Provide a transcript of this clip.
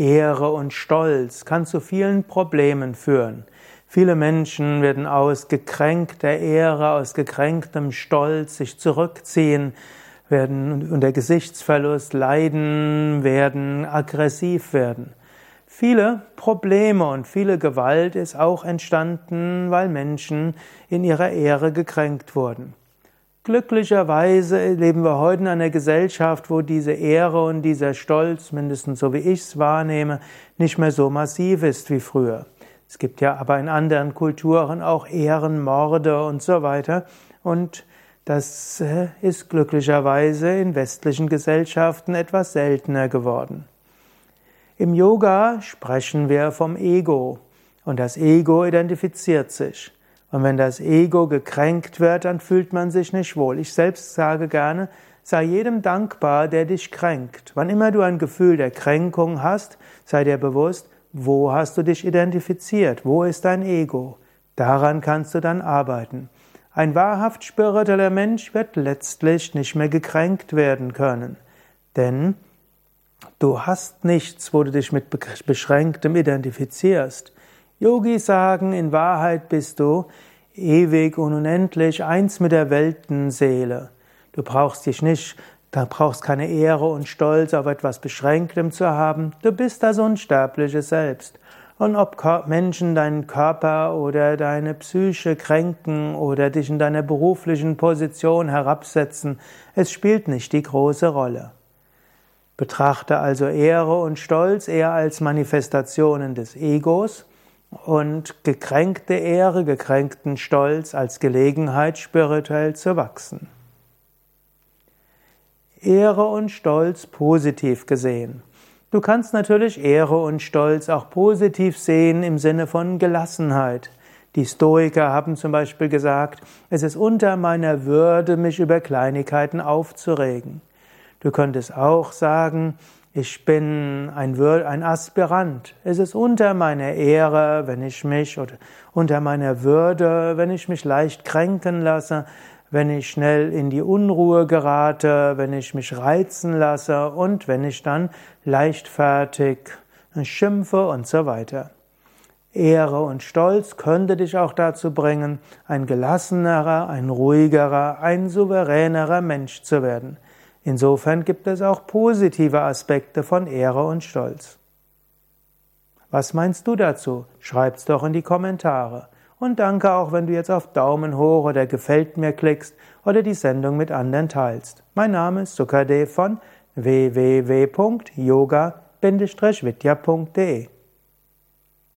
Ehre und Stolz kann zu vielen Problemen führen. Viele Menschen werden aus gekränkter Ehre, aus gekränktem Stolz sich zurückziehen, werden unter Gesichtsverlust leiden, werden aggressiv werden. Viele Probleme und viele Gewalt ist auch entstanden, weil Menschen in ihrer Ehre gekränkt wurden. Glücklicherweise leben wir heute in einer Gesellschaft, wo diese Ehre und dieser Stolz, mindestens so wie ich es wahrnehme, nicht mehr so massiv ist wie früher. Es gibt ja aber in anderen Kulturen auch Ehrenmorde und so weiter. Und das äh, ist glücklicherweise in westlichen Gesellschaften etwas seltener geworden. Im Yoga sprechen wir vom Ego und das Ego identifiziert sich. Und wenn das Ego gekränkt wird, dann fühlt man sich nicht wohl. Ich selbst sage gerne, sei jedem dankbar, der dich kränkt. Wann immer du ein Gefühl der Kränkung hast, sei dir bewusst, wo hast du dich identifiziert? Wo ist dein Ego? Daran kannst du dann arbeiten. Ein wahrhaft spiritueller Mensch wird letztlich nicht mehr gekränkt werden können. Denn du hast nichts, wo du dich mit Beschränktem identifizierst. Yogis sagen, in Wahrheit bist du ewig und unendlich eins mit der Weltenseele. Du brauchst dich nicht, da brauchst keine Ehre und Stolz auf etwas Beschränktem zu haben. Du bist das unsterbliche Selbst. Und ob Menschen deinen Körper oder deine Psyche kränken oder dich in deiner beruflichen Position herabsetzen, es spielt nicht die große Rolle. Betrachte also Ehre und Stolz eher als Manifestationen des Egos und gekränkte Ehre, gekränkten Stolz als Gelegenheit, spirituell zu wachsen. Ehre und Stolz positiv gesehen. Du kannst natürlich Ehre und Stolz auch positiv sehen im Sinne von Gelassenheit. Die Stoiker haben zum Beispiel gesagt, es ist unter meiner Würde, mich über Kleinigkeiten aufzuregen. Du könntest auch sagen, ich bin ein, ein Aspirant. Es ist unter meiner Ehre, wenn ich mich, oder unter meiner Würde, wenn ich mich leicht kränken lasse, wenn ich schnell in die Unruhe gerate, wenn ich mich reizen lasse und wenn ich dann leichtfertig schimpfe und so weiter. Ehre und Stolz könnte dich auch dazu bringen, ein gelassenerer, ein ruhigerer, ein souveränerer Mensch zu werden. Insofern gibt es auch positive Aspekte von Ehre und Stolz. Was meinst du dazu? Schreib's doch in die Kommentare. Und danke auch, wenn du jetzt auf Daumen hoch oder gefällt mir klickst oder die Sendung mit anderen teilst. Mein Name ist Sukadev von www.yoga-vidya.de